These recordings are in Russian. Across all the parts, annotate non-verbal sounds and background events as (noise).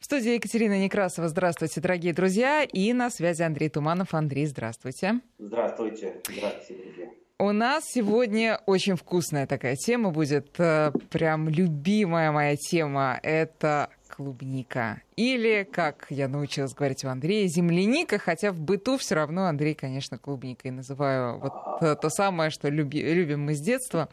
В студии Екатерина Некрасова. Здравствуйте, дорогие друзья. И на связи Андрей Туманов. Андрей, здравствуйте. Здравствуйте. Здравствуйте, друзья. У нас сегодня очень вкусная такая тема будет. Э, прям любимая моя тема. Это клубника. Или, как я научилась говорить у Андрея, земляника, хотя в быту все равно Андрей, конечно, клубникой называю вот то самое, что люби, любим мы с детства.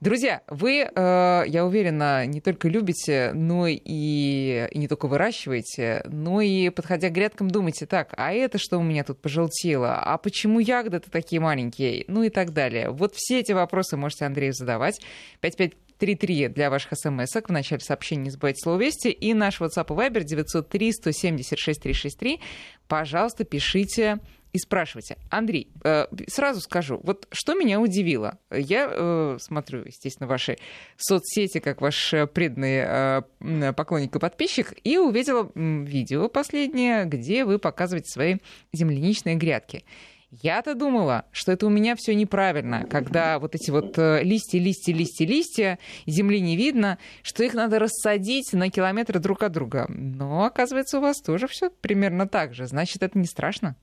Друзья, вы, э, я уверена, не только любите, но и, и не только выращиваете, но и, подходя к грядкам, думаете, так, а это что у меня тут пожелтело? А почему ягоды-то такие маленькие? Ну и так далее. Вот все эти вопросы можете Андрею задавать. 55 933 для ваших смс-ок. В начале сообщения не забывайте слово «Вести». И наш WhatsApp и Viber 903 176 363. Пожалуйста, пишите и спрашивайте. Андрей, э, сразу скажу, вот что меня удивило. Я э, смотрю, естественно, ваши соцсети, как ваш преданный э, поклонник и подписчик, и увидела видео последнее, где вы показываете свои земляничные грядки. Я-то думала, что это у меня все неправильно, когда вот эти вот э, листья, листья, листья, листья, земли не видно, что их надо рассадить на километры друг от друга. Но, оказывается, у вас тоже все примерно так же. Значит, это не страшно?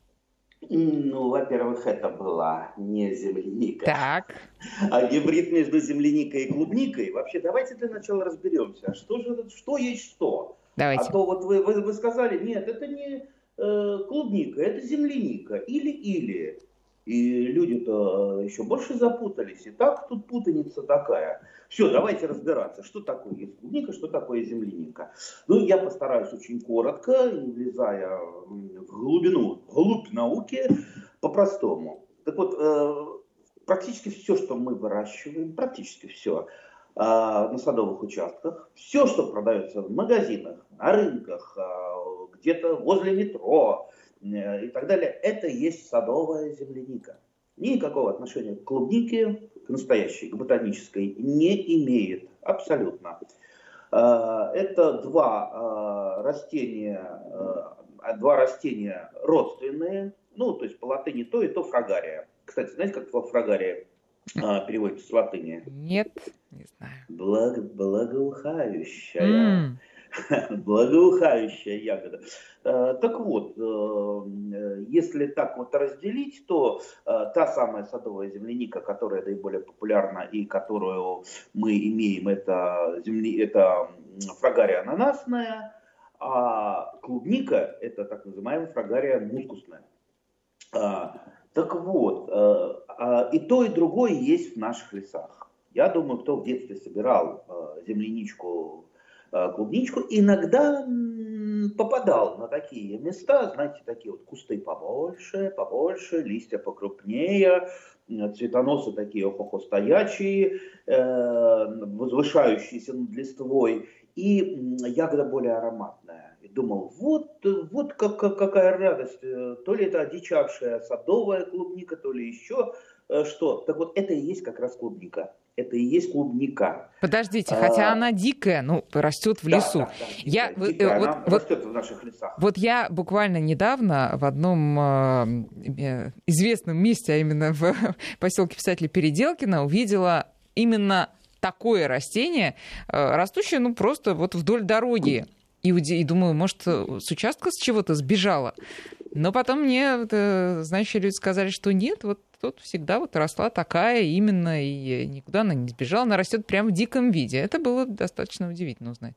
Ну, во-первых, это была не земляника. Так. А гибрид между земляникой и клубникой. Вообще, давайте для начала разберемся. А что же что есть что? Давайте. А то вот вы, вы, вы сказали, нет, это не Э, клубника, это земляника, или-или. И люди-то еще больше запутались. И так тут путаница такая. Все, давайте разбираться, что такое есть клубника, что такое земляника. Ну, я постараюсь очень коротко, влезая в глубину, глубь науки, по-простому. Так вот, э, практически все, что мы выращиваем, практически все, э, на садовых участках, все, что продается в магазинах, на рынках, где-то возле метро э, и так далее, это есть садовая земляника. Никакого отношения к клубнике, к настоящей, к ботанической, не имеет абсолютно. Э, это два э, растения, два растения родственные, ну, то есть по латыни то и то фрагария. Кстати, знаете, как фрагария переводится с латыни? Нет, не знаю. Благо, благоухающая. Mm. (laughs) благоухающая ягода. Э, так вот, э, если так вот разделить, то э, та самая садовая земляника, которая наиболее популярна и которую мы имеем, это, земли, это фрагария ананасная, а клубника это так называемая фрагария мускусная. Так вот, а, и то, и другое есть в наших лесах. Я думаю, кто в детстве собирал земляничку клубничку, иногда попадал на такие места, знаете, такие вот кусты побольше, побольше, листья покрупнее, цветоносы такие охохо стоячие, э, возвышающиеся над листвой, и ягода более ароматная. И думал, вот, вот как, какая радость, э, то ли это одичавшая садовая клубника, то ли еще что. Так вот, это и есть как раз клубника это и есть клубника. Подождите, хотя а, она дикая, ну, растет в лесу. Да, да, я, дикая, вот, она вот, растет в наших лесах. Вот я буквально недавно в одном э, известном месте, а именно в (laughs) поселке писателя Переделкина, увидела именно такое растение, э, растущее, ну, просто вот вдоль дороги. И, и думаю, может, с участка с чего-то сбежала. Но потом мне, э, знающие люди сказали, что нет, вот тут всегда вот росла такая именно, и никуда она не сбежала, она растет прямо в диком виде. Это было достаточно удивительно узнать.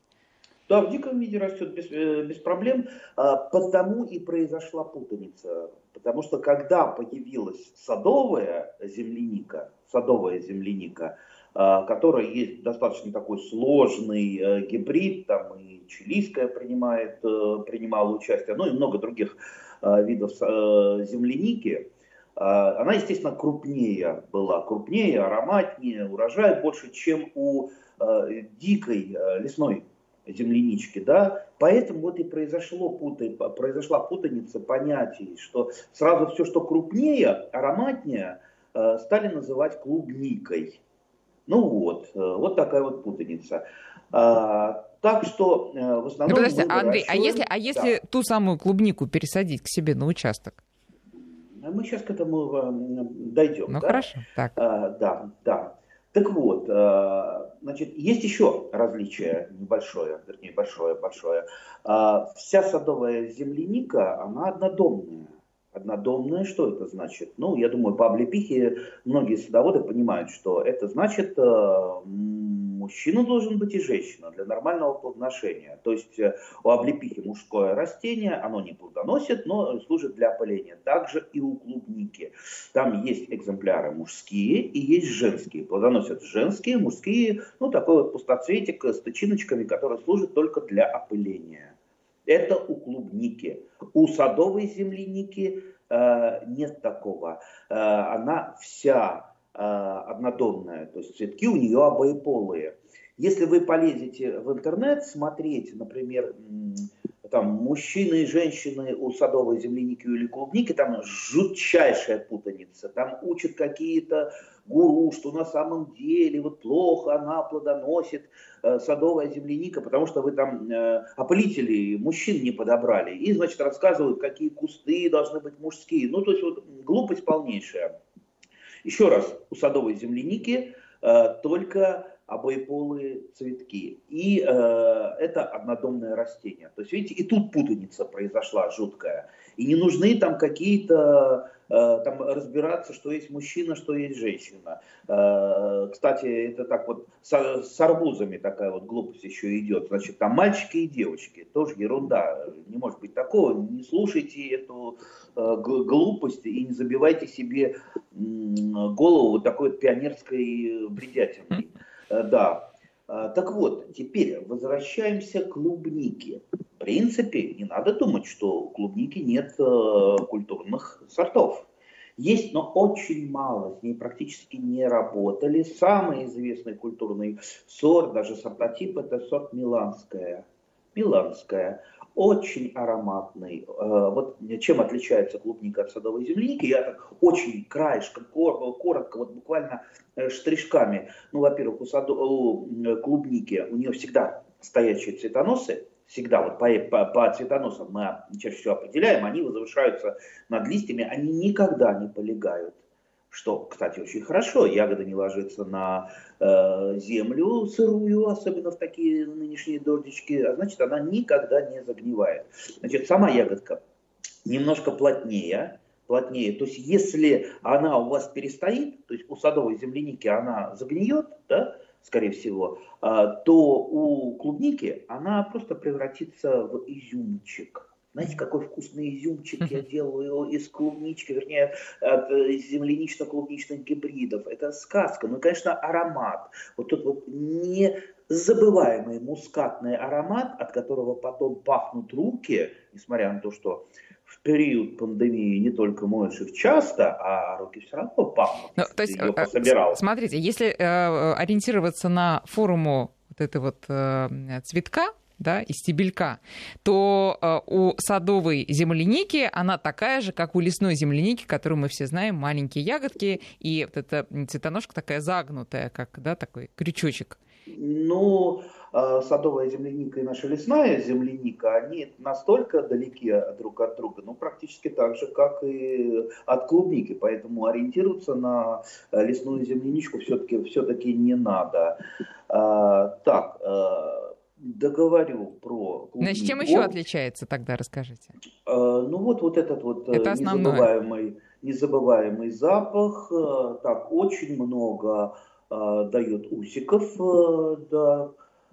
Да, в диком виде растет без, э, без проблем, а, потому и произошла путаница. Потому что когда появилась садовая земляника, садовая земляника, которая есть достаточно такой сложный э, гибрид, там и чилийская принимает, э, принимала участие, ну и много других видов земляники, она, естественно, крупнее была, крупнее, ароматнее, урожай больше, чем у э, дикой э, лесной землянички, да, поэтому вот и произошло путай, произошла путаница понятий, что сразу все, что крупнее, ароматнее, э, стали называть клубникой. Ну вот, вот такая вот путаница. А, так что в основном... Ну, подожди, Андрей, а если, а если да. ту самую клубнику пересадить к себе на участок? Мы сейчас к этому дойдем. Ну да? хорошо. Так. А, да, да. Так вот, значит, есть еще различие небольшое, вернее, большое, большое. Вся садовая земляника, она однодомная. Однодомная, что это значит? Ну, я думаю, по облепихе многие садоводы понимают, что это значит, э, мужчина должен быть и женщина для нормального плодоношения. То есть э, у облепихи мужское растение, оно не плодоносит, но служит для опыления. Также и у клубники. Там есть экземпляры мужские и есть женские. Плодоносят женские, мужские, ну, такой вот пустоцветик с тычиночками, который служит только для опыления. Это у клубники. У садовой земляники э, нет такого. Э, она вся э, однодомная, то есть цветки у нее обоеполые. Если вы полезете в интернет смотреть, например, там мужчины и женщины у садовой земляники или клубники, там жутчайшая путаница. Там учат какие-то гуру, что на самом деле вот плохо она плодоносит, э, садовая земляника, потому что вы там э, опылители мужчин не подобрали. И, значит, рассказывают, какие кусты должны быть мужские. Ну, то есть вот глупость полнейшая. Еще раз, у садовой земляники э, только обоеполые цветки. И э, это однодомное растение. То есть, видите, и тут путаница произошла жуткая. И не нужны там какие-то Э, там разбираться, что есть мужчина, что есть женщина. Э, кстати, это так вот с, арбузами такая вот глупость еще идет. Значит, там мальчики и девочки. Тоже ерунда. Не может быть такого. Не слушайте эту э, глупость и не забивайте себе голову вот такой вот пионерской бредятиной. Да. Так вот, теперь возвращаемся к клубнике принципе, не надо думать, что у клубники нет э, культурных сортов. Есть, но очень мало, с ней практически не работали. Самый известный культурный сорт, даже сортотип, это сорт Миланская. Миланская. Очень ароматный. Э, вот чем отличается клубника от садовой земляники, я так очень краешком, коротко, вот буквально э, штришками. Ну, во-первых, у, саду, у клубники у нее всегда стоячие цветоносы, всегда вот по, по, по цветоносам мы чаще всего определяем, они возвышаются над листьями, они никогда не полегают. Что, кстати, очень хорошо, ягода не ложится на э, землю сырую, особенно в такие нынешние дождички, а значит она никогда не загнивает. Значит, сама ягодка немножко плотнее, плотнее. То есть если она у вас перестоит, то есть у садовой земляники она загниет, да, скорее всего, а, то у клубники она просто превратится в изюмчик. Знаете, какой вкусный изюмчик я делаю из клубнички, вернее, от э, землянично-клубничных гибридов. Это сказка. Ну, и, конечно, аромат. Вот тот вот незабываемый мускатный аромат, от которого потом пахнут руки, несмотря на то, что в период пандемии не только моешь их часто, а руки все равно пахнут. Ну, то есть, ее э, пособирал. Смотрите, если э, ориентироваться на форму вот этой вот э, цветка, да, из стебелька, то э, у садовой земляники она такая же, как у лесной земляники, которую мы все знаем, маленькие ягодки, и вот эта цветоножка такая загнутая, как, да, такой крючочек. Ну, а, садовая земляника и наша лесная земляника, они настолько далеки друг от друга, ну, практически так же, как и от клубники. Поэтому ориентироваться на э, лесную земляничку все-таки все не надо. А, так, э, договорю про клубнику. Значит, чем еще отличается тогда, расскажите? А, ну, вот, вот этот вот э, Это незабываемый, незабываемый запах. Так, очень много дает усиков, да,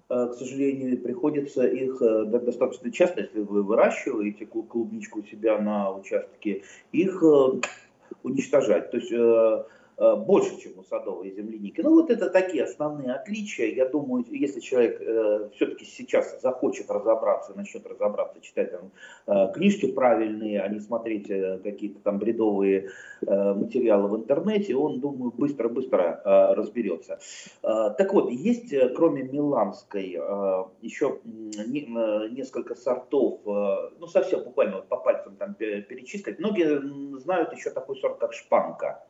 Э, к сожалению, приходится их э, достаточно часто, если вы выращиваете клубничку у себя на участке, их э, уничтожать. То есть Э, больше, чем у садовой земляники. Ну вот это такие основные отличия. Я думаю, если человек э, все-таки сейчас захочет разобраться, начнет разобраться, читать там, э, книжки правильные, а не смотреть э, какие-то там бредовые э, материалы в интернете, он, думаю, быстро-быстро э, разберется. Э, так вот, есть э, кроме миланской э, еще не, э, несколько сортов, э, ну совсем буквально вот по пальцам там перечислить. Многие знают еще такой сорт, как шпанка.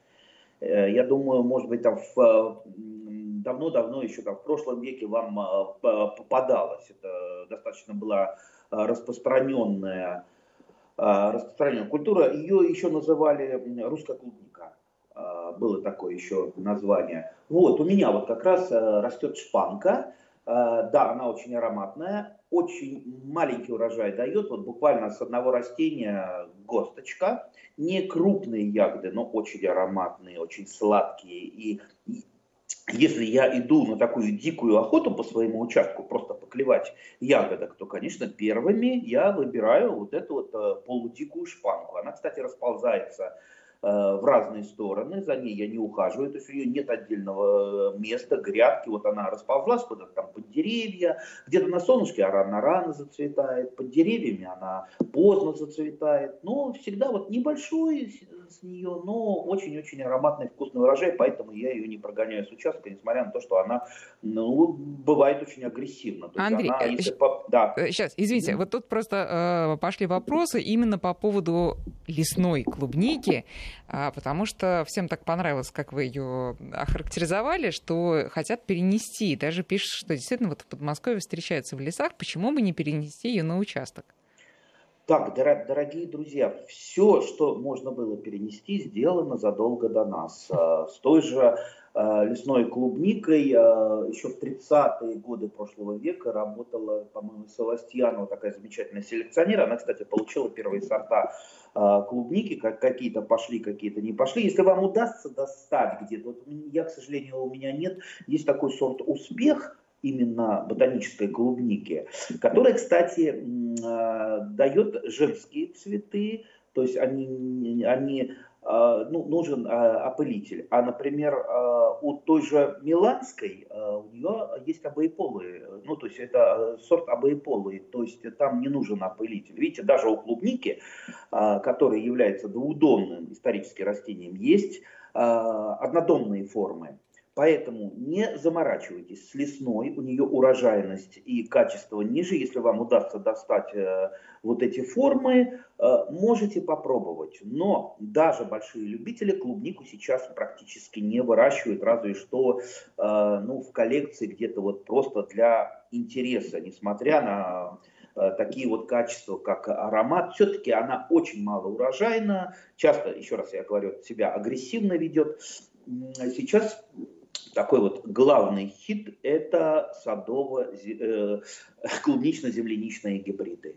Э, я думаю, может быть, там давно-давно, еще там в прошлом веке вам э, попадалось. Это достаточно была э, распространенная, распространенная культура. Ее еще называли русская клубника. было такое еще название. Вот, у меня вот как раз растет шпанка, да, она очень ароматная, очень маленький урожай дает, вот буквально с одного растения госточка, не крупные ягоды, но очень ароматные, очень сладкие. И если я иду на такую дикую охоту по своему участку, просто поклевать ягодок, то, конечно, первыми я выбираю вот эту вот э, полудикую шпанку. Она, кстати, расползается в разные стороны, за ней я не ухаживаю, то есть у нее нет отдельного э, места, грядки, вот она расползлась куда-то там под деревья, где-то на солнышке она рано зацветает, под деревьями она поздно зацветает, но всегда вот небольшой с нее, но очень-очень ароматный вкусный урожай, поэтому я ее не прогоняю с участка, несмотря на то, что она ну, бывает очень агрессивна. Андрей, она, если по... да. сейчас, извините, mm-hmm. вот тут просто э, пошли вопросы именно по поводу лесной клубники. А, потому что всем так понравилось, как вы ее охарактеризовали, что хотят перенести. Даже пишут, что действительно вот в Подмосковье встречается в лесах, почему бы не перенести ее на участок? Так, дорогие друзья, все, что можно было перенести, сделано задолго до нас. А, с той же лесной клубникой еще в 30-е годы прошлого века работала, по-моему, Севастьянова, такая замечательная селекционер. Она, кстати, получила первые сорта а, клубники, как какие-то пошли, какие-то не пошли. Если вам удастся достать где-то, вот я, к сожалению, у меня нет, есть такой сорт «Успех», именно ботанической клубники, которая, кстати, дает женские цветы, то есть они, они ну, нужен а, опылитель. А, например, а, у той же Миланской у нее есть обоеполые, ну, то есть это сорт обоеполый, то есть там не нужен опылитель. Видите, даже у клубники, который является двудомным исторически растением, есть однодомные формы. Поэтому не заморачивайтесь с лесной, у нее урожайность и качество ниже. Если вам удастся достать э, вот эти формы, э, можете попробовать. Но даже большие любители клубнику сейчас практически не выращивают, разве что э, ну, в коллекции где-то вот просто для интереса, несмотря на э, такие вот качества, как аромат, все-таки она очень мало урожайна, часто, еще раз я говорю, себя агрессивно ведет. Сейчас такой вот главный хит – это садово э, клубнично-земляничные гибриды.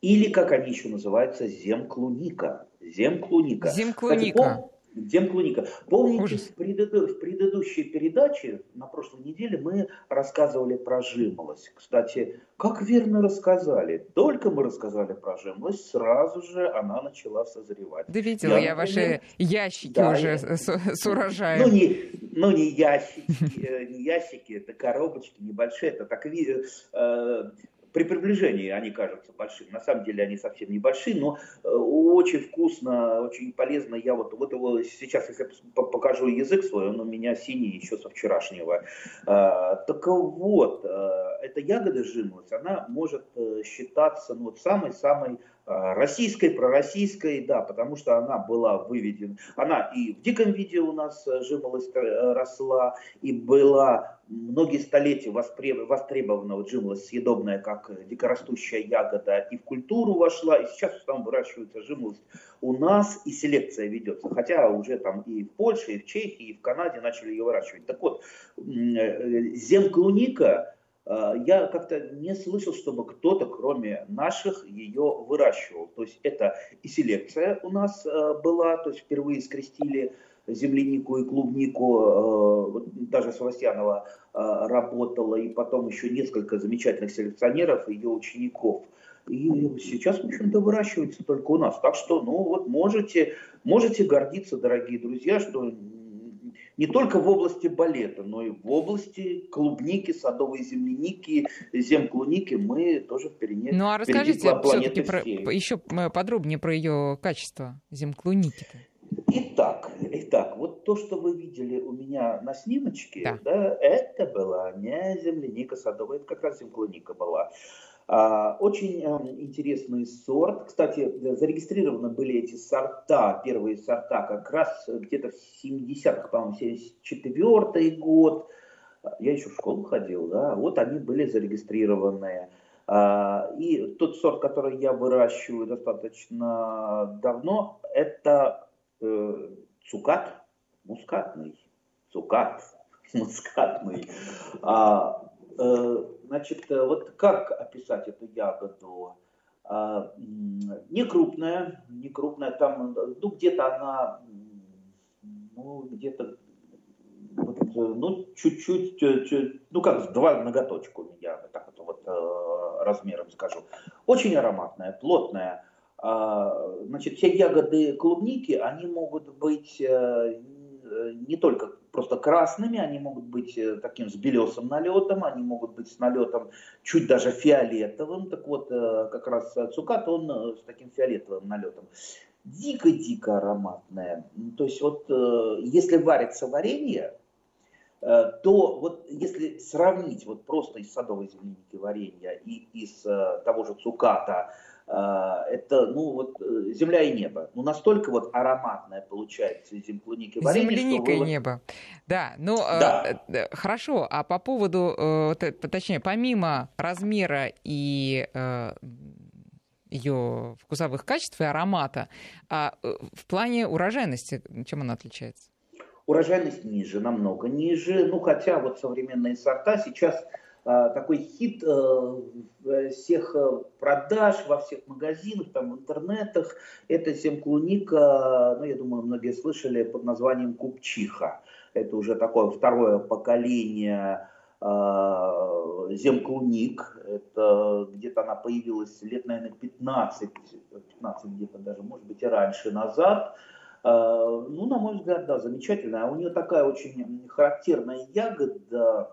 Или, как они еще называются, земклуника. Земклуника. Земклуника. Демклуника. Помните, в, преду... в предыдущей передаче на прошлой неделе мы рассказывали про жимолость. Кстати, как верно рассказали. Только мы рассказали про жимолость, сразу же она начала созревать. Да видела я, я ваши ящики да, уже я... с, с урожаем. Ну не, ну, не ящики, э, не ящики, это коробочки небольшие, это так э, при приближении они кажутся большими. На самом деле они совсем небольшие, но э, очень вкусно, очень полезно. Я вот, вот его сейчас, если покажу язык свой, он у меня синий еще со вчерашнего. А, так вот, э, эта ягода жимолость, она может э, считаться ну, вот самой-самой российской, пророссийской, да, потому что она была выведена, она и в диком виде у нас жимолость росла, и была многие столетия востребована вот жимолость съедобная как дикорастущая ягода и в культуру вошла, и сейчас там выращивается жимолость у нас, и селекция ведется, хотя уже там и в Польше, и в Чехии, и в Канаде начали ее выращивать. Так вот, э, земклуника, э, я как-то не слышал, чтобы кто-то, кроме наших, ее выращивал. То есть это и селекция у нас э, была, то есть впервые скрестили землянику и клубнику, даже Савастьянова работала, и потом еще несколько замечательных селекционеров, ее учеников. И сейчас, в общем-то, выращивается только у нас. Так что, ну вот, можете, можете гордиться, дорогие друзья, что не только в области балета, но и в области клубники, садовой земляники, земклуники мы тоже впереди. Ну а расскажите все-таки про, еще подробнее про ее качество земклуники-то. Итак, итак, вот то, что вы видели у меня на снимочке, да. Да, это была не земляника садовая, это как раз земклуника была. А, очень эм, интересный сорт. Кстати, зарегистрированы были эти сорта, первые сорта, как раз где-то в 70-х, по-моему, 74 год. Я еще в школу ходил, да, вот они были зарегистрированы. А, и тот сорт, который я выращиваю достаточно давно, это э, цукат, мускатный, цукат, (laughs) мускатный. А, э, значит, э, вот как описать эту ягоду? А, не крупная, не крупная, там, ну, где-то она, ну, где-то, ну, чуть-чуть, чуть, ну, как, два ноготочка у меня, так вот, вот э, размером скажу. Очень ароматная, плотная. А, значит, все ягоды клубники, они могут быть э, не только просто красными, они могут быть э, таким с белесым налетом, они могут быть с налетом чуть даже фиолетовым. Так вот, э, как раз цукат, он э, с таким фиолетовым налетом. Дико-дико ароматное. То есть вот если варится варенье, то вот если сравнить вот просто из садовой земляники варенья и из того же цуката, это, ну, вот э, земля и небо. Ну, настолько вот ароматное получается земляники варенье. Земляника и небо. Да, ну, э, да. Э, хорошо. А по поводу, точнее, помимо размера и ее вкусовых качеств и аромата, а в плане урожайности, чем она отличается? Урожайность ниже, намного ниже. Ну, хотя вот современные сорта сейчас а, такой хит э, всех э, продаж во всех магазинах, там в интернетах. Это земклуника, ну я думаю, многие слышали под названием купчиха. Это уже такое второе поколение а, земклуник. Это где-то она появилась лет, наверное, 15, 15 где-то даже, может быть, и раньше назад. А, ну, на мой взгляд, да, замечательная. У нее такая очень характерная ягода,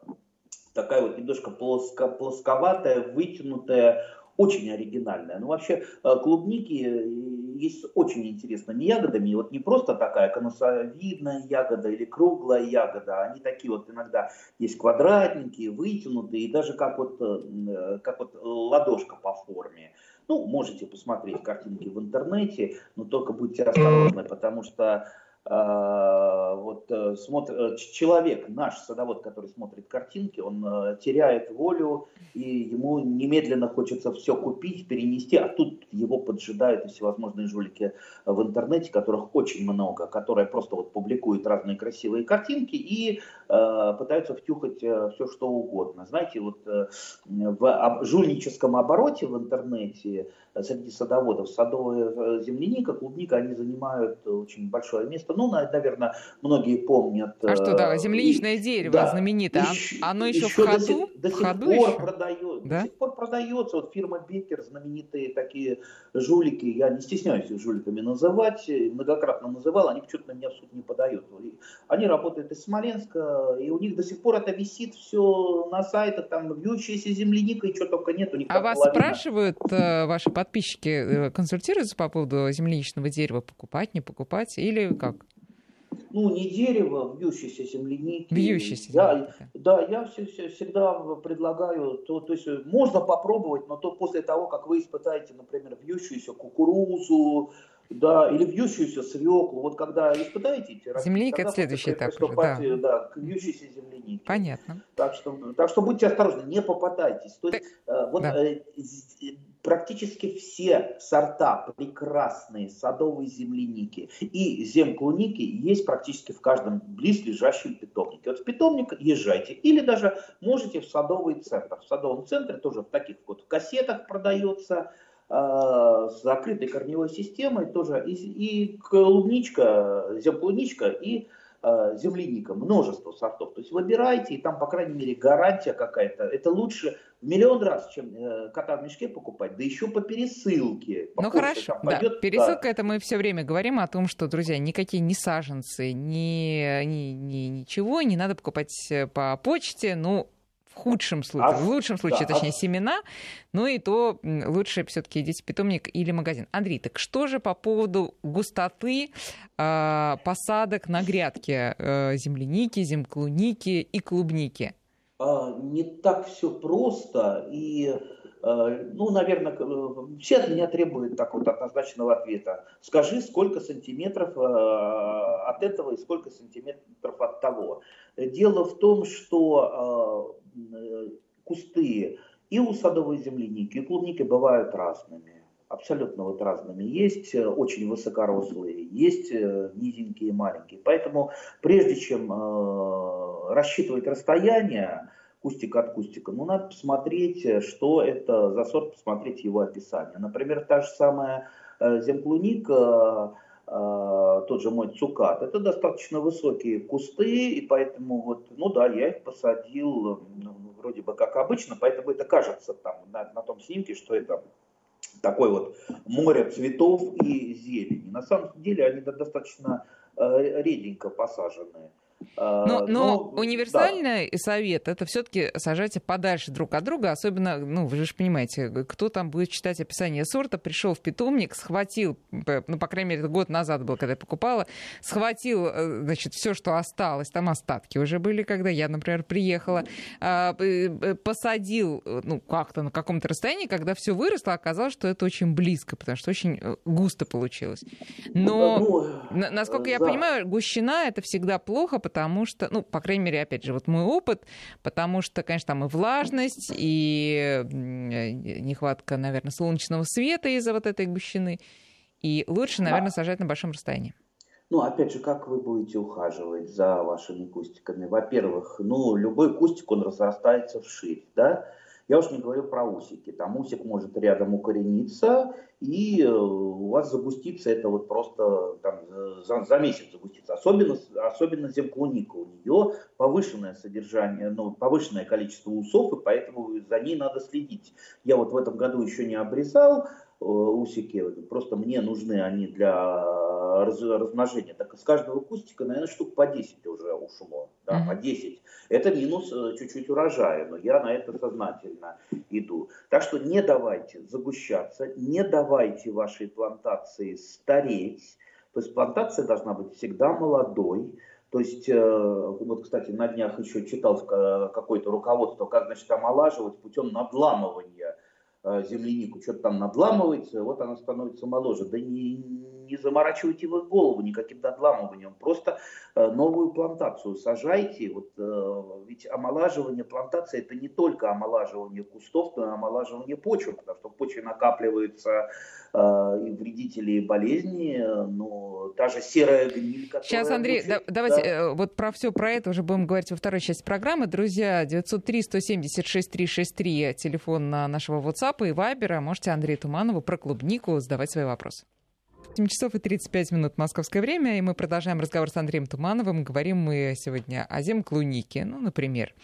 такая вот немножко плоско, плосковатая, вытянутая, очень оригинальная. Ну, вообще, э, клубники э, есть очень интересными ягодами. Вот не просто такая конусовидная ягода или круглая ягода, они такие вот иногда есть квадратненькие, вытянутые, и даже как вот, э, как вот ладошка по форме. Ну, можете посмотреть картинки в интернете, но только будьте осторожны, потому что а, вот э, смотр, э, человек, наш садовод, который смотрит картинки, он э, теряет волю, и ему немедленно хочется все купить, перенести, а тут его поджидают всевозможные жулики в интернете, которых очень много, которые просто вот публикуют разные красивые картинки и э, пытаются втюхать все, что угодно. Знаете, вот э, в жульническом обороте в интернете среди садоводов садовая земляника, клубника, они занимают очень большое место ну, наверное, многие помнят. А что, да, э, земляничное и, дерево да, знаменитое, еще, оно еще, еще в ходу? До сих, до сих ходу пор еще? продает, да? до сих пор продается. Вот фирма Бекер, знаменитые такие жулики, я не стесняюсь их жуликами называть, многократно называл, они почему-то на меня в суд не подают. Они работают из Смоленска, и у них до сих пор это висит все на сайтах, там вьющаяся земляника, и что только нет. У них а вас половина. спрашивают э, ваши подписчики, э, консультируются по поводу земляничного дерева, покупать, не покупать, или как? ну, не дерево, вьющейся земляники. Вьющейся да, да, я все, все, всегда предлагаю, то, то есть можно попробовать, но то после того, как вы испытаете, например, вьющуюся кукурузу, да, или вьющуюся свеклу. Вот когда испытаете эти Земляника – это следующий этап уже, да. да. к вьющейся землянике. Понятно. Так что, так что будьте осторожны, не попадайтесь. То есть, так, вот да. э, практически все сорта прекрасные садовые земляники и земклуники есть практически в каждом близлежащем питомнике. Вот в питомник езжайте или даже можете в садовый центр. В садовом центре тоже в таких вот кассетах продается э, с закрытой корневой системой тоже и, и клубничка, земклуничка и э, земляника, множество сортов. То есть выбирайте, и там, по крайней мере, гарантия какая-то. Это лучше в миллион раз, чем э, кота в мешке покупать, да еще по пересылке. По ну хорошо, да. Пойдет, Пересылка да. это мы все время говорим о том, что, друзья, никакие не саженцы, ни, ни, ни, ничего не надо покупать э, по почте. Ну, худшем случае, а, в лучшем случае, да, точнее, а... семена, ну и то лучше все-таки идите в питомник или магазин. Андрей, так что же по поводу густоты э, посадок на грядке э, земляники, земклуники и клубники? А, не так все просто и ну, наверное, все от меня требуют так вот однозначного ответа. Скажи, сколько сантиметров а, от этого и сколько сантиметров от того. Дело в том, что кусты и у садовой земляники, и клубники бывают разными. абсолютно вот разными. Есть э, очень высокорослые, есть э, низенькие, маленькие. Поэтому прежде чем э, рассчитывать расстояние кустик от кустика, ну надо посмотреть, что это за сорт, посмотреть его описание. Например, та же самая земклуника, тот же мой цукат, это достаточно высокие кусты, и поэтому вот, ну да, я их посадил ну, вроде бы как обычно, поэтому это кажется там на, на том снимке, что это такое вот море цветов и зелени. На самом деле они достаточно э, реденько посаженные. А, но, но, но универсальный да. совет это все-таки сажайте подальше друг от друга, особенно, ну, вы же понимаете, кто там будет читать описание сорта, пришел в питомник, схватил, ну, по крайней мере, год назад был, когда я покупала, схватил, э, значит, все, что осталось, там остатки уже были, когда я, например, приехала, а, посадил, ну, как-то на каком-то расстоянии, когда все выросло, оказалось, что это очень близко, потому что очень э, густо получилось. Но, ну, насколько я да. понимаю, гущина это всегда плохо, потому что, ну, по крайней мере, опять же, вот мой опыт, потому что, конечно, там и влажность, и нехватка, наверное, солнечного света из-за вот этой гущины. И лучше, наверное, сажать на большом расстоянии. Ну, опять же, как вы будете ухаживать за вашими кустиками? Во-первых, ну, любой кустик, он разрастается вширь, да? Я уж не говорю про усики. Там усик может рядом укорениться, и э, у вас загустится это вот просто там, за, за месяц загустится. Особенно, особенно земклуника. У нее повышенное содержание, ну, повышенное количество усов, и поэтому за ней надо следить. Я вот в этом году еще не обрезал э, усики, просто мне нужны они для раз, размножения, так из каждого кустика, наверное, штук по 10 уже ушло, да, mm-hmm. по 10. Это минус э, чуть-чуть урожая, но я на это сознательно иду. Так что не давайте загущаться, не давайте вашей плантации стареть. То есть плантация должна быть всегда молодой, то есть, э, вот, кстати, на днях еще читал какое-то руководство, как, значит, омолаживать путем надламывания Э, землянику, что-то там надламывается, вот она становится моложе. Да не, не заморачивайте вы голову никаким надламыванием, просто э, новую плантацию сажайте. Вот, э, ведь омолаживание плантации это не только омолаживание кустов, но и омолаживание почвы, потому что в почве накапливаются и вредители, и болезни, но та же серая гниль, которая... Сейчас, Андрей, да, давайте да. вот про все про это уже будем говорить во второй части программы. Друзья, 903-176-363, телефон нашего WhatsApp, WhatsApp и Viber. Можете Андрею Туманову про клубнику задавать свои вопросы. 7 часов и 35 минут московское время, и мы продолжаем разговор с Андреем Тумановым. Говорим мы сегодня о земклунике, ну, например.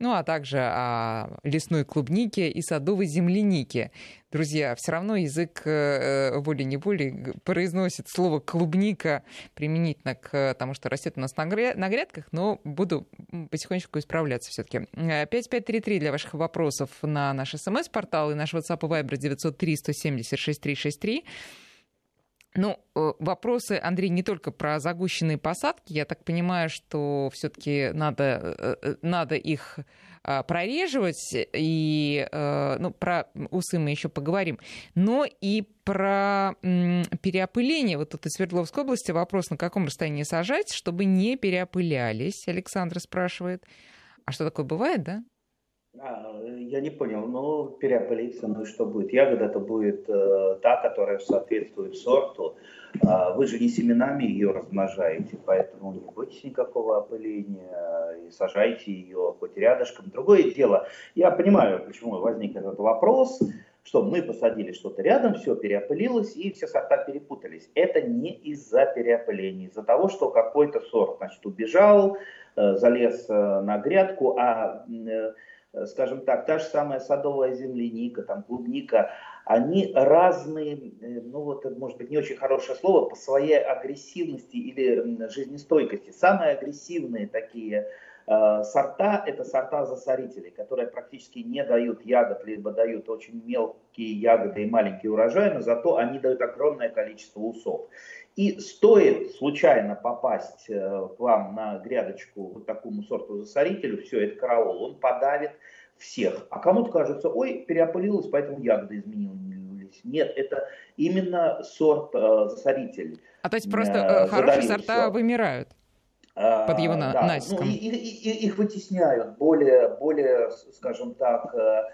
Ну, а также о лесной клубнике и садовой землянике. Друзья, все равно язык э, волей-неволей произносит слово «клубника» применительно к тому, что растет у нас на грядках, но буду потихонечку исправляться все-таки. 5533 для ваших вопросов на наш смс-портал и наш WhatsApp и Viber 903 170 6363. Ну, э, вопросы, Андрей, не только про загущенные посадки. Я так понимаю, что все-таки надо, э, э, надо их а, прореживать, и ну, про усы мы еще поговорим, но и про переопыление. Вот тут из Свердловской области вопрос, на каком расстоянии сажать, чтобы не переопылялись, Александр спрашивает. А что такое бывает, да? А, я не понял, ну, переопылиться, ну и что будет? Ягода это будет э, та, которая соответствует сорту. А вы же не семенами ее размножаете, поэтому не бойтесь никакого опыления и сажайте ее хоть рядышком. Другое дело, я понимаю, почему возник этот вопрос, что мы посадили что-то рядом, все переопылилось и все сорта перепутались. Это не из-за переопыления, из-за того, что какой-то сорт, значит, убежал, э, залез э, на грядку, а э, Э, скажем так, та же самая садовая земляника, там клубника, они разные, э, ну вот, может быть, не очень хорошее слово, по своей агрессивности или жизнестойкости. Самые агрессивные такие э, сорта – это сорта засорителей, которые практически не дают ягод, либо дают очень мелкие ягоды и маленький урожай, но зато они дают огромное количество усов. И стоит случайно попасть э, к вам на грядочку вот такому сорту засорителю, все, это караул, он подавит всех. А кому-то кажется, ой, переопылилось, поэтому ягоды изменились. Нет, это именно сорт э, засоритель. А то есть просто э, хорошие сорта все. вымирают? под его да. натиском. Ну, и, и, и, их вытесняют более, более, скажем так, э,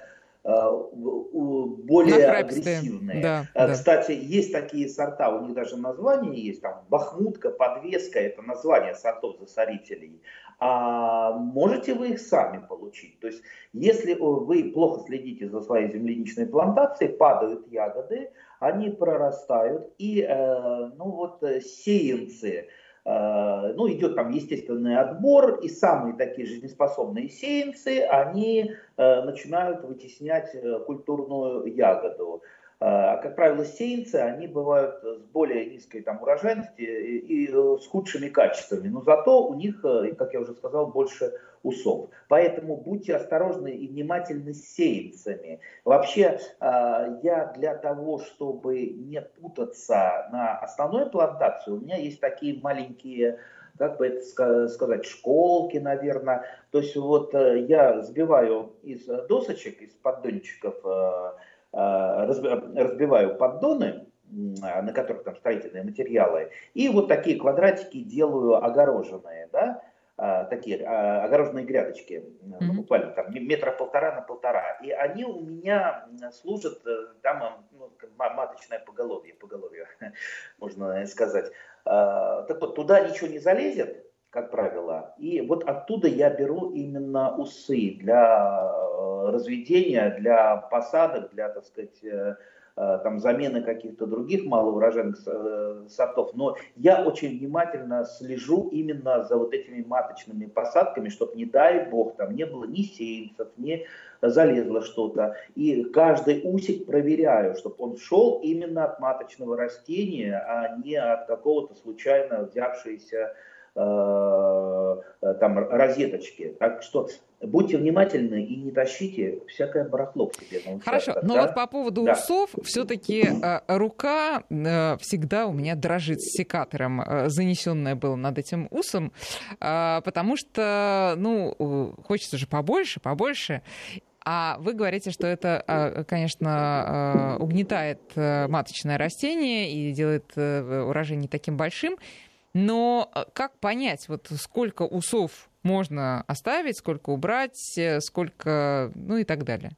более агрессивные. Да, Кстати, да. есть такие сорта, у них даже название есть, там Бахмутка, Подвеска, это название сортов засорителей. А можете вы их сами получить. То есть, если вы плохо следите за своей земляничной плантацией, падают ягоды, они прорастают, и ну вот сеянцы, Э, ну, идет там естественный отбор, и самые такие жизнеспособные сеянцы, они э, начинают вытеснять э, культурную ягоду. А, как правило, сеянцы, они бывают с более низкой там, урожайностью и, и с худшими качествами, но зато у них, как я уже сказал, больше усов. Поэтому будьте осторожны и внимательны с сеянцами. Вообще, а, я для того, чтобы не путаться на основной плантации, у меня есть такие маленькие как бы это сказать, школки, наверное. То есть вот э, я сбиваю из досочек, из поддончиков, э, э, разбиваю поддоны, на которых там строительные материалы, и вот такие квадратики делаю огороженные, да, а, такие а, огороженные грядочки, mm-hmm. ну, буквально там метра полтора на полтора. И они у меня служат, э, там ну, маточное поголовье, поголовье, (laughs) можно сказать. Так вот, туда ничего не залезет, как правило. И вот оттуда я беру именно усы для э, разведения, для посадок, для, так сказать, э, Э, там, замены каких-то других малоурожайных сортов, но я очень внимательно слежу именно за вот этими маточными посадками, чтобы, не дай бог, там не было ни сеянцев, ни залезло что-то. И каждый усик проверяю, чтобы он шел именно от маточного растения, а не от какого-то случайно взявшегося там розеточки. Так что будьте внимательны и не тащите всякое барахло к себе на Хорошо, но да? вот по поводу да. усов, все-таки э, рука всегда у меня дрожит с секатором, занесенная была над этим усом, потому что, ну, хочется же побольше, побольше. А вы говорите, что это, конечно, угнетает маточное растение и делает урожай не таким большим. Но э, как понять, вот сколько усов можно оставить, сколько убрать, э, сколько, ну и так далее?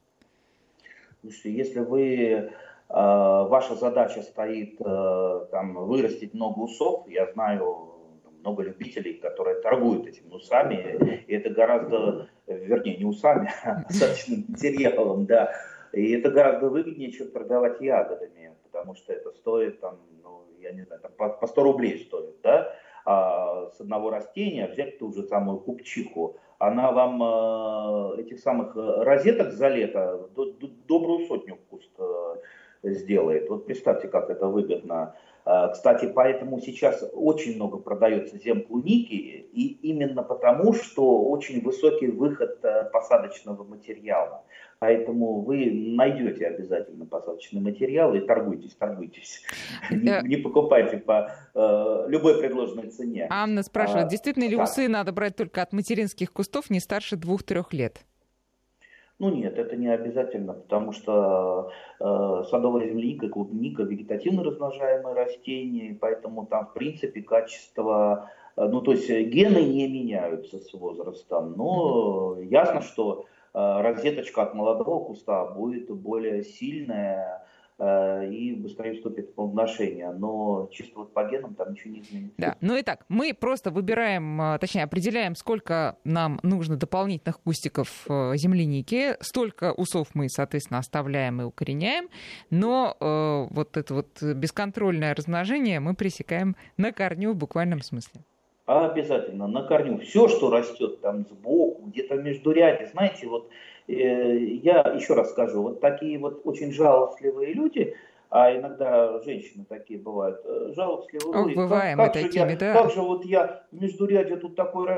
Слушайте, если вы, э, ваша задача стоит там, вырастить много усов, я знаю много любителей, которые торгуют этими усами, и это гораздо, вернее, не усами, а (laughs) остаточным материалом, да, и это гораздо выгоднее, чем торговать ягодами, потому что это стоит там я не знаю, там, по, по 100 рублей стоит, да, а с одного растения взять ту же самую купчиху, она вам э, этих самых розеток за лето до, до, добрую сотню куст э, сделает. Вот представьте, как это выгодно. Э, кстати, поэтому сейчас очень много продается земклуники, и именно потому, что очень высокий выход э, посадочного материала. Поэтому вы найдете обязательно посадочный материал и торгуйтесь, торгуйтесь. (laughs) Не, не покупайте по э, любой предложенной цене. Анна спрашивает, а, действительно ли усы надо брать только от материнских кустов не старше двух-трех лет? Ну нет, это не обязательно, потому что э, садовая земляника, клубника вегетативно размножаемые растения, поэтому там в принципе качество, э, ну то есть гены не меняются с возрастом, но ясно, что Э, розеточка от молодого куста будет более сильная э, и быстрее вступит в плодоношение. Но чисто вот по генам там ничего не изменится. Да. Ну и так, мы просто выбираем, э, точнее, определяем, сколько нам нужно дополнительных кустиков земляники, столько усов мы, соответственно, оставляем и укореняем, но э, вот это вот бесконтрольное размножение мы пресекаем на корню в буквальном смысле. Обязательно, на корню. Все, что растет там сбоку, где-то между ряди. Знаете, вот э, я еще раз скажу, вот такие вот очень жалостливые люди, а иногда женщины такие бывают, э, жалостливые. Ох, бываем как, как мы такими, я, да. Как же вот я между ряде тут такой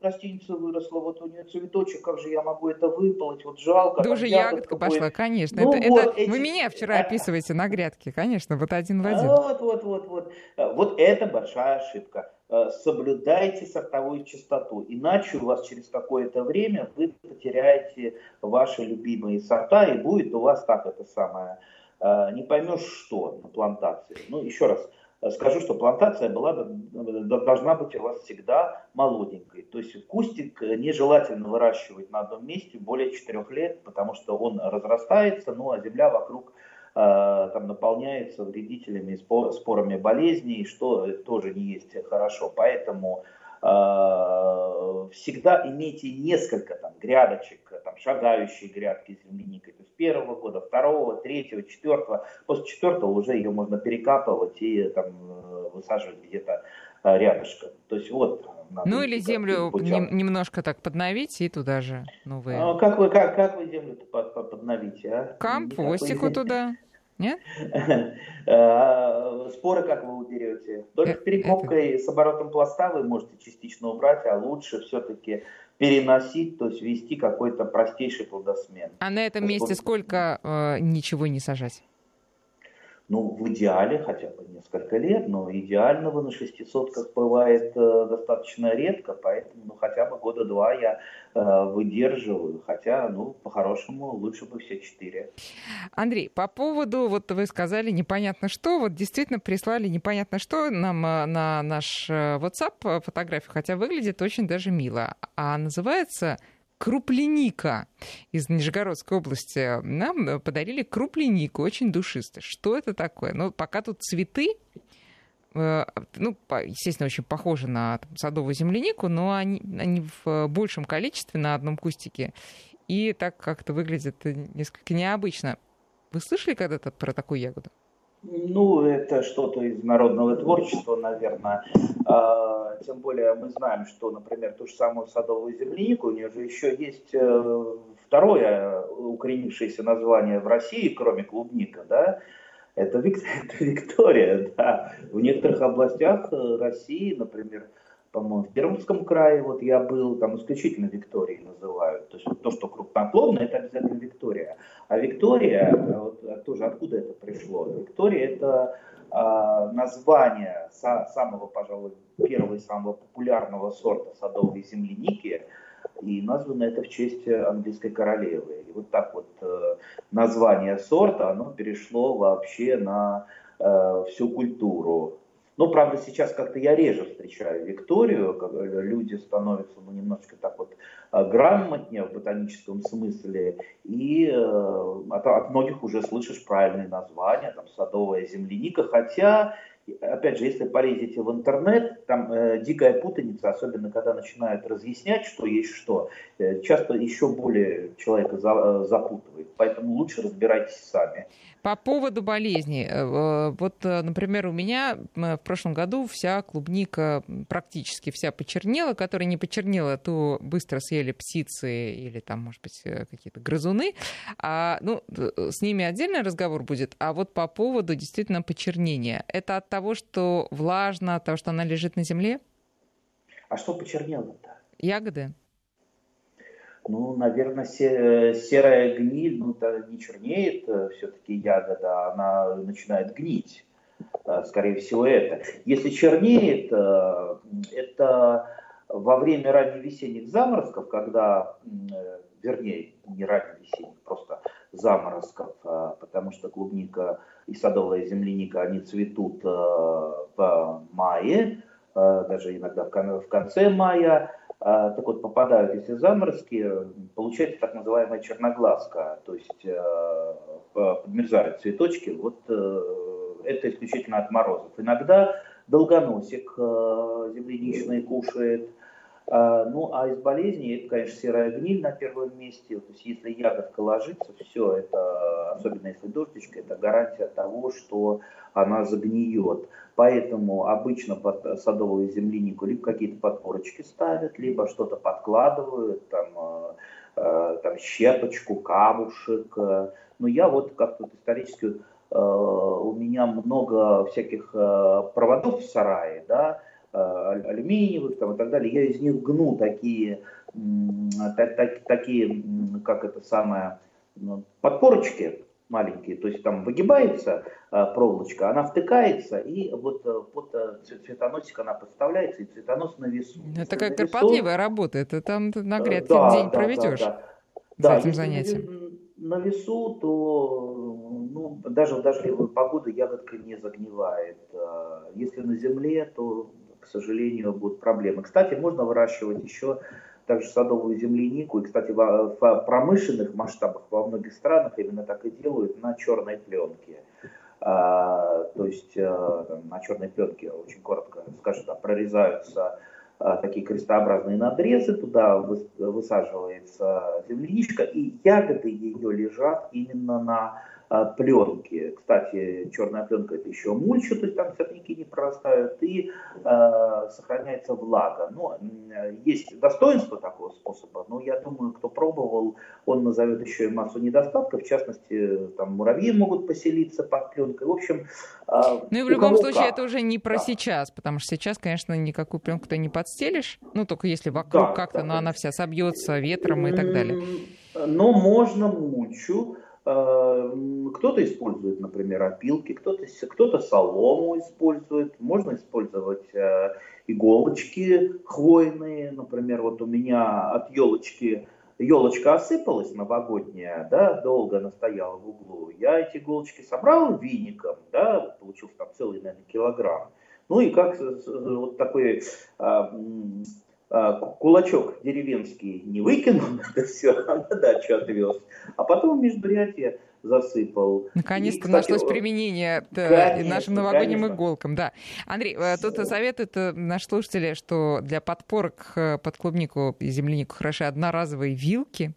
растеница выросла, вот у нее цветочек, как же я могу это выполоть, вот жалко. Да уже ягодка пошла, конечно. Ну, это, вот это, эти... Вы меня вчера описываете на грядке, конечно, вот один в один. Вот, вот, вот, вот. Вот это большая ошибка. Э, соблюдайте сортовую чистоту, иначе у вас через какое-то время вы потеряете ваши любимые сорта, и будет у вас так это самое, э, не поймешь что на плантации. Ну, еще раз, скажу, что плантация была, должна быть у вас всегда молоденькой. То есть кустик нежелательно выращивать на одном месте более 4 лет, потому что он разрастается, ну а земля вокруг э, там наполняется вредителями, спорами болезней, что тоже не есть хорошо. Поэтому э, всегда имейте несколько там грядочек, там шагающие грядки с земляникой, то есть первого года, второго, третьего, четвертого. После четвертого уже ее можно перекапывать и там э, высаживать где-то э, рядышком. То есть вот. Ну или землю нем, немножко так подновить и туда же новые. А как вы как, как вы землю подновите? А? Компостику туда. Нет? Э, (laughs) споры как вы уберете? Только перекопкой с оборотом пласта вы можете частично убрать, а лучше все-таки переносить, то есть вести какой-то простейший плодосмен. А на этом месте сколько э, ничего не сажать? Ну, в идеале хотя бы несколько лет, но идеального на шестисотках бывает э, достаточно редко, поэтому ну, хотя бы года два я э, выдерживаю, хотя, ну, по-хорошему, лучше бы все четыре. Андрей, по поводу, вот вы сказали непонятно что, вот действительно прислали непонятно что нам э, на наш э, WhatsApp фотографию, хотя выглядит очень даже мило, а называется крупленика из Нижегородской области. Нам подарили круплянику, очень душистый. Что это такое? Ну, пока тут цветы, э, ну, естественно, очень похожи на садовую землянику, но они, они в большем количестве на одном кустике. И так как-то выглядит несколько необычно. Вы слышали когда-то про такую ягоду? Ну, это что-то из народного творчества, наверное. А, тем более мы знаем, что, например, ту же самую садовую землянику, у нее же еще есть э, второе укоренившееся название в России, кроме клубника, да, это, Вик, (laughs) это Виктория, да. В некоторых областях э, России, например, по-моему, в Пермском крае вот я был, там исключительно Виктории называют. То есть то, что крупноплодное, это обязательно Виктория. А Виктория, вот, а тоже откуда это пришло? Виктория это э, название са- самого, пожалуй, первого и самого популярного сорта садовой земляники. И названо это в честь английской королевы. И вот так вот э, название сорта, оно перешло вообще на э, всю культуру но, правда, сейчас как-то я реже встречаю Викторию, люди становятся ну, немножечко так вот э, грамотнее в ботаническом смысле, и э, от, от многих уже слышишь правильные названия, там садовая земляника, хотя опять же, если полезете в интернет, там э, дикая путаница, особенно когда начинают разъяснять, что есть что, э, часто еще более человека за, э, запутывает. Поэтому лучше разбирайтесь сами. По поводу болезней. Э, э, вот, например, у меня в прошлом году вся клубника, практически вся почернела. Которая не почернела, то быстро съели птицы или там, может быть, какие-то грызуны. А, ну, с ними отдельный разговор будет. А вот по поводу действительно почернения. Это от того, что влажно, от того, что она лежит на земле? А что почернело-то? Ягоды. Ну, наверное, серая гниль, ну, не чернеет э, все-таки ягода, она начинает гнить. Э, скорее всего, это. Если чернеет, э, это во время ранневесенних заморозков, когда, вернее, не ранневесенних, просто заморозков, потому что клубника и садовая земляника, они цветут э, в мае, э, даже иногда в конце мая. Э, так вот, попадают, если заморозки, получается так называемая черноглазка, то есть подмерзают цветочки. Вот это исключительно от морозов. Иногда долгоносик земляничный кушает, а, ну, а из болезней, это, конечно, серая гниль на первом месте. То есть, если ягодка ложится, все, это, особенно если дождичка, это гарантия того, что она загниет. Поэтому обычно под садовую землянику либо какие-то подпорочки ставят, либо что-то подкладывают, там, э, э, там щепочку, камушек. Но я вот как-то исторически, э, у меня много всяких проводов в сарае, да, Э, алюминиевых там, и так далее, я из них гну такие, так, так, такие как это самое, ну, подпорочки маленькие, то есть там выгибается э, проволочка, она втыкается, и вот э, под цветоносик она подставляется, и цветонос на весу. Это такая кропотливая работа, это там на грядке да, день да, проведешь да, да. за да, этим занятием на весу, то ну, даже в дождливую погоду ягодка не загнивает. Если на земле, то, к сожалению, будут проблемы. Кстати, можно выращивать еще также садовую землянику. И, кстати, в промышленных масштабах во многих странах именно так и делают на черной пленке. А, то есть а, на черной пленке, очень коротко скажем, да, прорезаются а, такие крестообразные надрезы, туда высаживается земляничка, и ягоды ее лежат именно на пленки. Кстати, черная пленка это еще мульча, то есть там сорняки не прорастают, и э, сохраняется влага. Но есть достоинство такого способа, но я думаю, кто пробовал, он назовет еще и массу недостатков. В частности, там муравьи могут поселиться под пленкой. В общем, э, ну и в любом случае как. это уже не про да. сейчас, потому что сейчас, конечно, никакую пленку ты не подстелишь, ну только если вокруг да, как-то, да, но она вся собьется ветром и так далее. Но можно мульчу кто-то использует, например, опилки, кто-то кто солому использует. Можно использовать э, иголочки хвойные. Например, вот у меня от елочки елочка осыпалась новогодняя, да, долго она стояла в углу. Я эти иголочки собрал виником, да, получился там целый, наверное, килограмм. Ну и как вот такой а, кулачок деревенский не выкинул, (laughs) это все, а на дачу отвез, а потом междурядье засыпал. Наконец-то нашлось применение конечно, нашим новогодним конечно. иголкам. Да. Андрей, э, тут советует э, наш слушатели, что для подпорок э, под клубнику и землянику хороши одноразовые вилки.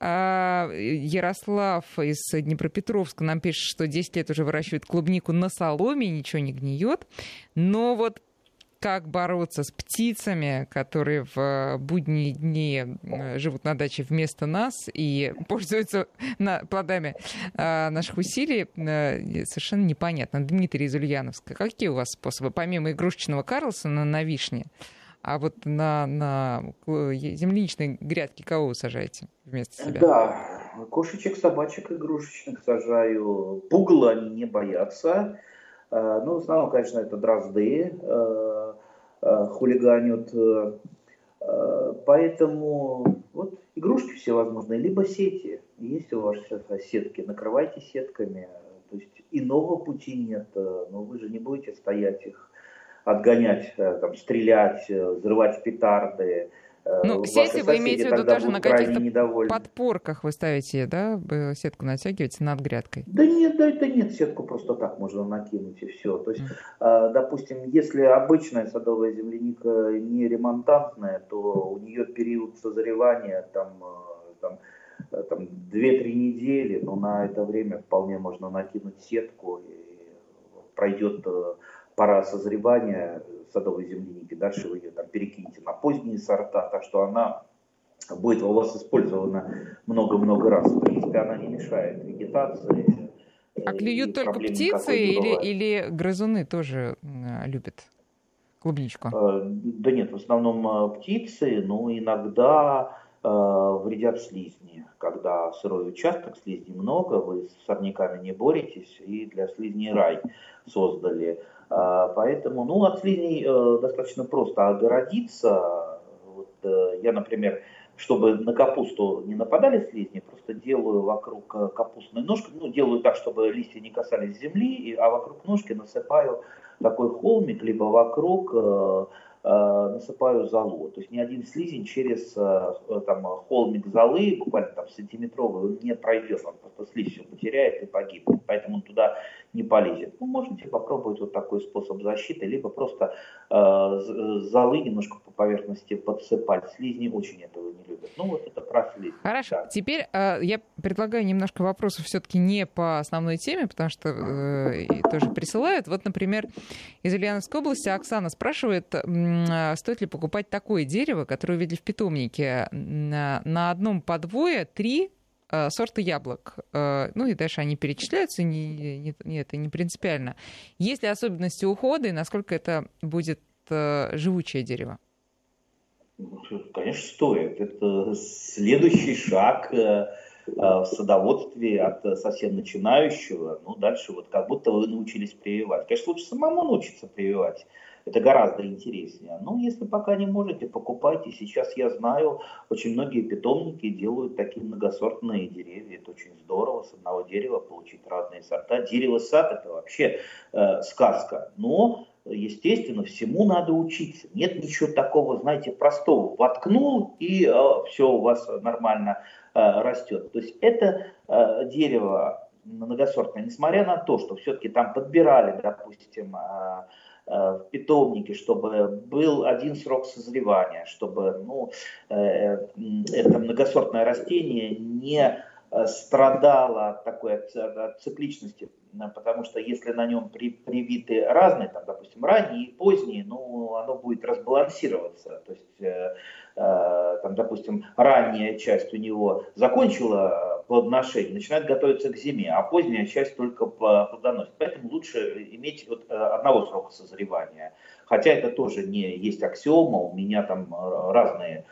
А, Ярослав из Днепропетровска нам пишет, что 10 лет уже выращивает клубнику на соломе, ничего не гниет. Но вот как бороться с птицами, которые в э, будние дни э, живут на даче вместо нас и пользуются плодами э, наших усилий, совершенно непонятно. Дмитрий из Ульяновска, какие у вас способы, помимо игрушечного Карлсона на вишне, а вот на, на земляничной грядке кого вы сажаете вместо себя? Да, кошечек, собачек игрушечных сажаю. Пугла не боятся. Ну, в основном, конечно, это дрозды Э, хулиганят. Э, э, поэтому вот игрушки всевозможные, либо сети. Если у вас сетки, накрывайте сетками. То есть иного пути нет. Но вы же не будете стоять их, отгонять, там, стрелять, взрывать петарды. Ну, Ваши сети вы имеете в виду тоже на каких-то подпорках вы ставите, да, сетку натягиваете над грядкой? Да нет, да это нет, сетку просто так можно накинуть и все. То есть, mm. допустим, если обычная садовая земляника не ремонтантная, то у нее период созревания там, э, там, э, там 2-3 недели, но на это время вполне можно накинуть сетку и пройдет пора созревания садовой земляники, дальше вы ее там перекинете на поздние сорта, так что она будет у вас использована много-много раз. В принципе, она не мешает вегетации. А клюют только птицы или, или грызуны тоже любят клубничку? Э, да нет, в основном э, птицы, но иногда э, вредят слизни. Когда сырой участок, слизней много, вы с сорняками не боретесь, и для слизней рай создали. А, поэтому, ну, от слизней э, достаточно просто огородиться. Вот, э, я, например, чтобы на капусту не нападали слизни, просто делаю вокруг э, капустной ножки, ну, делаю так, чтобы листья не касались земли, а вокруг ножки насыпаю такой холмик, либо вокруг насыпаю золу. То есть ни один слизень через там, холмик золы, буквально там сантиметровый, не пройдет, он просто слизь все потеряет и погибнет. Поэтому туда не полезет. Ну, можете попробовать вот такой способ защиты, либо просто э, золы немножко по поверхности подсыпать. Слизни очень этого не любят. Ну, вот это про слизни. Хорошо. Да. Теперь э, я предлагаю немножко вопросов все-таки не по основной теме, потому что э, тоже присылают. Вот, например, из Ульяновской области Оксана спрашивает, а, стоит ли покупать такое дерево, которое увидели в питомнике. На, на одном подвое три сорта яблок. А, ну и дальше они перечисляются, не, не, не, это не принципиально. Есть ли особенности ухода и насколько это будет живучее дерево? Конечно, стоит. Это следующий шаг. в садоводстве от совсем начинающего, ну, дальше вот как будто вы научились прививать. Конечно, лучше самому научиться прививать, это гораздо интереснее. Но если пока не можете, покупайте. Сейчас я знаю, очень многие питомники делают такие многосортные деревья. Это очень здорово, с одного дерева получить разные сорта. Дерево-сад это вообще э, сказка. Но естественно, всему надо учиться. Нет ничего такого, знаете, простого. Воткнул, и э, все у вас нормально э, растет. То есть это э, дерево многосортное, несмотря на то, что все-таки там подбирали, допустим, Э, в питомнике, чтобы был один срок созревания, чтобы ну, э, это многосортное растение не э, страдало от такой от цикличности, потому что если на нем при, привиты разные, там, допустим, ранние и поздние, ну, оно будет разбалансироваться. То есть Э, там, допустим, ранняя часть у него закончила плодоношение, начинает готовиться к зиме, а поздняя часть только плодоносит. Поэтому лучше иметь вот э, одного срока созревания. Хотя это тоже не есть аксиома, у меня там э, разные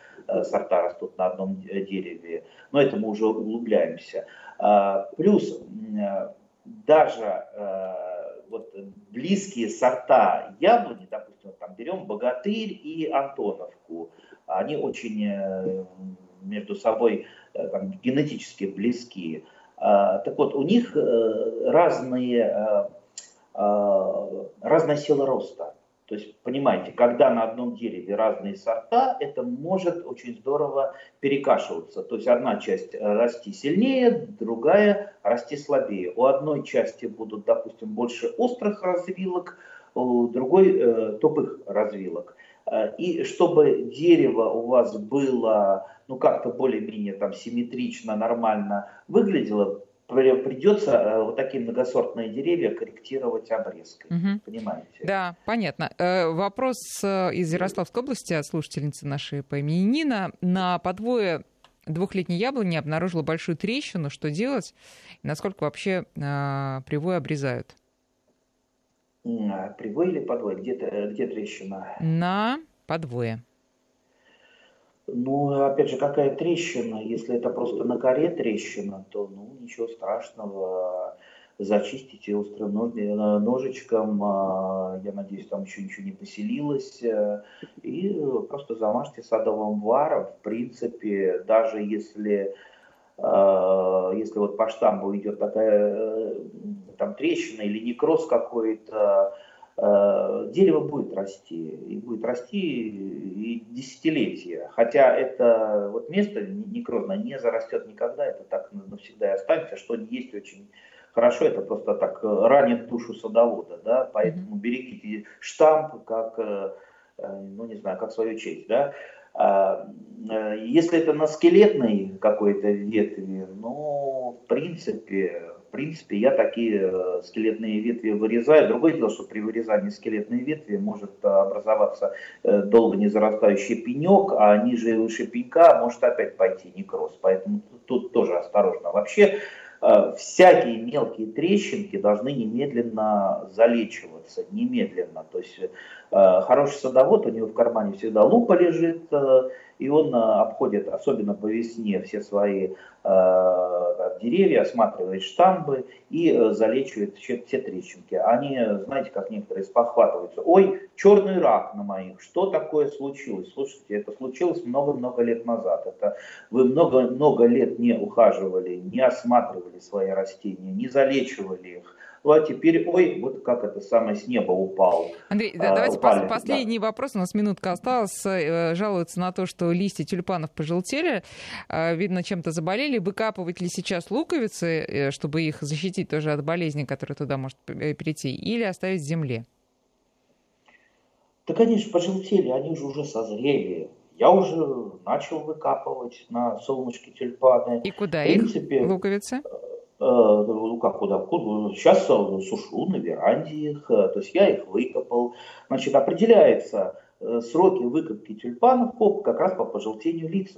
сорта растут на одном дереве, но это мы уже углубляемся. Плюс даже вот близкие сорта яблони, допустим, там берем Богатырь и Антоновку, они очень э, между собой э, там, генетически близки. А, так вот, у них э, разные, разная сила роста. То есть, понимаете, когда на одном дереве разные сорта, это может очень здорово перекашиваться. То есть, одна часть расти сильнее, другая расти слабее. У одной части будут, допустим, больше острых развилок, у другой э, тупых развилок. Э, и чтобы дерево у вас было, ну, как-то более-менее там симметрично, нормально выглядело, придется э, вот такие многосортные деревья корректировать обрезкой. Угу. Понимаете? Да, понятно. Э, вопрос из Ярославской области от слушательницы нашей по имени Нина. На подвое двухлетней яблони обнаружила большую трещину. Что делать? насколько вообще привой обрезают? Привой или подвой? Где, где трещина? На подвое. Ну, опять же, какая трещина? Если это просто на коре трещина, то ну, ничего страшного. Зачистите острым ножичком, а, я надеюсь, там еще ничего не поселилось, э, и просто замажьте садовым варом. В принципе, даже если если вот по штамбу идет такая э, там трещина или некроз какой-то, э, дерево будет расти, и будет расти и десятилетия. Хотя это вот место некрозное не зарастет никогда, это так навсегда и останется, что есть очень хорошо, это просто так ранит душу садовода, да, поэтому берегите штамп как, э, ну не знаю, как свою честь, да, э, если это на скелетной какой-то ветви, ну, в принципе, в принципе, я такие э, скелетные ветви вырезаю. Другое дело, что при вырезании скелетной ветви может образоваться э, долго не зарастающий пенек, а ниже и выше пенька может опять пойти некроз. Поэтому тут тоже осторожно. Вообще, всякие мелкие трещинки должны немедленно залечиваться, немедленно. То есть Э, хороший садовод, у него в кармане всегда лупа лежит, э, и он э, обходит, особенно по весне, все свои деревья, осматривает штамбы и залечивает все, все трещинки. Они, знаете, как некоторые спохватываются. Ой, черный рак на моих, что такое случилось? Слушайте, это случилось много-много лет назад. Это вы много-много лет не ухаживали, не осматривали свои растения, не залечивали их ну а теперь, ой, вот как это самое с неба упал. Андрей, а, давайте упали, последний да. вопрос, у нас минутка осталась. Э, жалуются на то, что листья тюльпанов пожелтели, э, видно, чем-то заболели. Выкапывать ли сейчас луковицы, э, чтобы их защитить тоже от болезни, которая туда может перейти, или оставить в земле? Да, конечно, пожелтели, они же уже созрели. Я уже начал выкапывать на солнышке тюльпаны. И куда в принципе, их луковицы? Э, ну как куда, куда, сейчас сушу на веранде их, э, то есть я их выкопал. Значит, определяется э, сроки выкопки тюльпанов по, как раз по пожелтению лиц,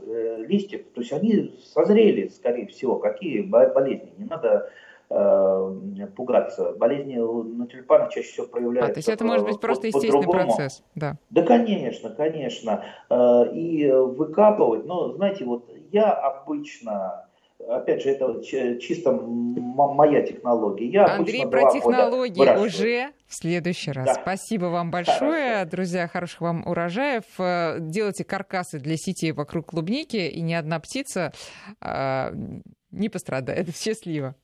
листьев. То есть они созрели, скорее всего, какие болезни. Не надо э, пугаться. Болезни на тюльпанах чаще всего проявляются. А, то есть это может быть просто естественный процесс, да? Да, конечно, конечно. И выкапывать, но знаете, вот я обычно опять же, это чисто моя технология. Я Андрей, про технологии уже в следующий раз. Да. Спасибо вам большое. Хорошо. Друзья, хороших вам урожаев. Э, делайте каркасы для сетей вокруг клубники, и ни одна птица э, не пострадает. (laughs) Счастливо.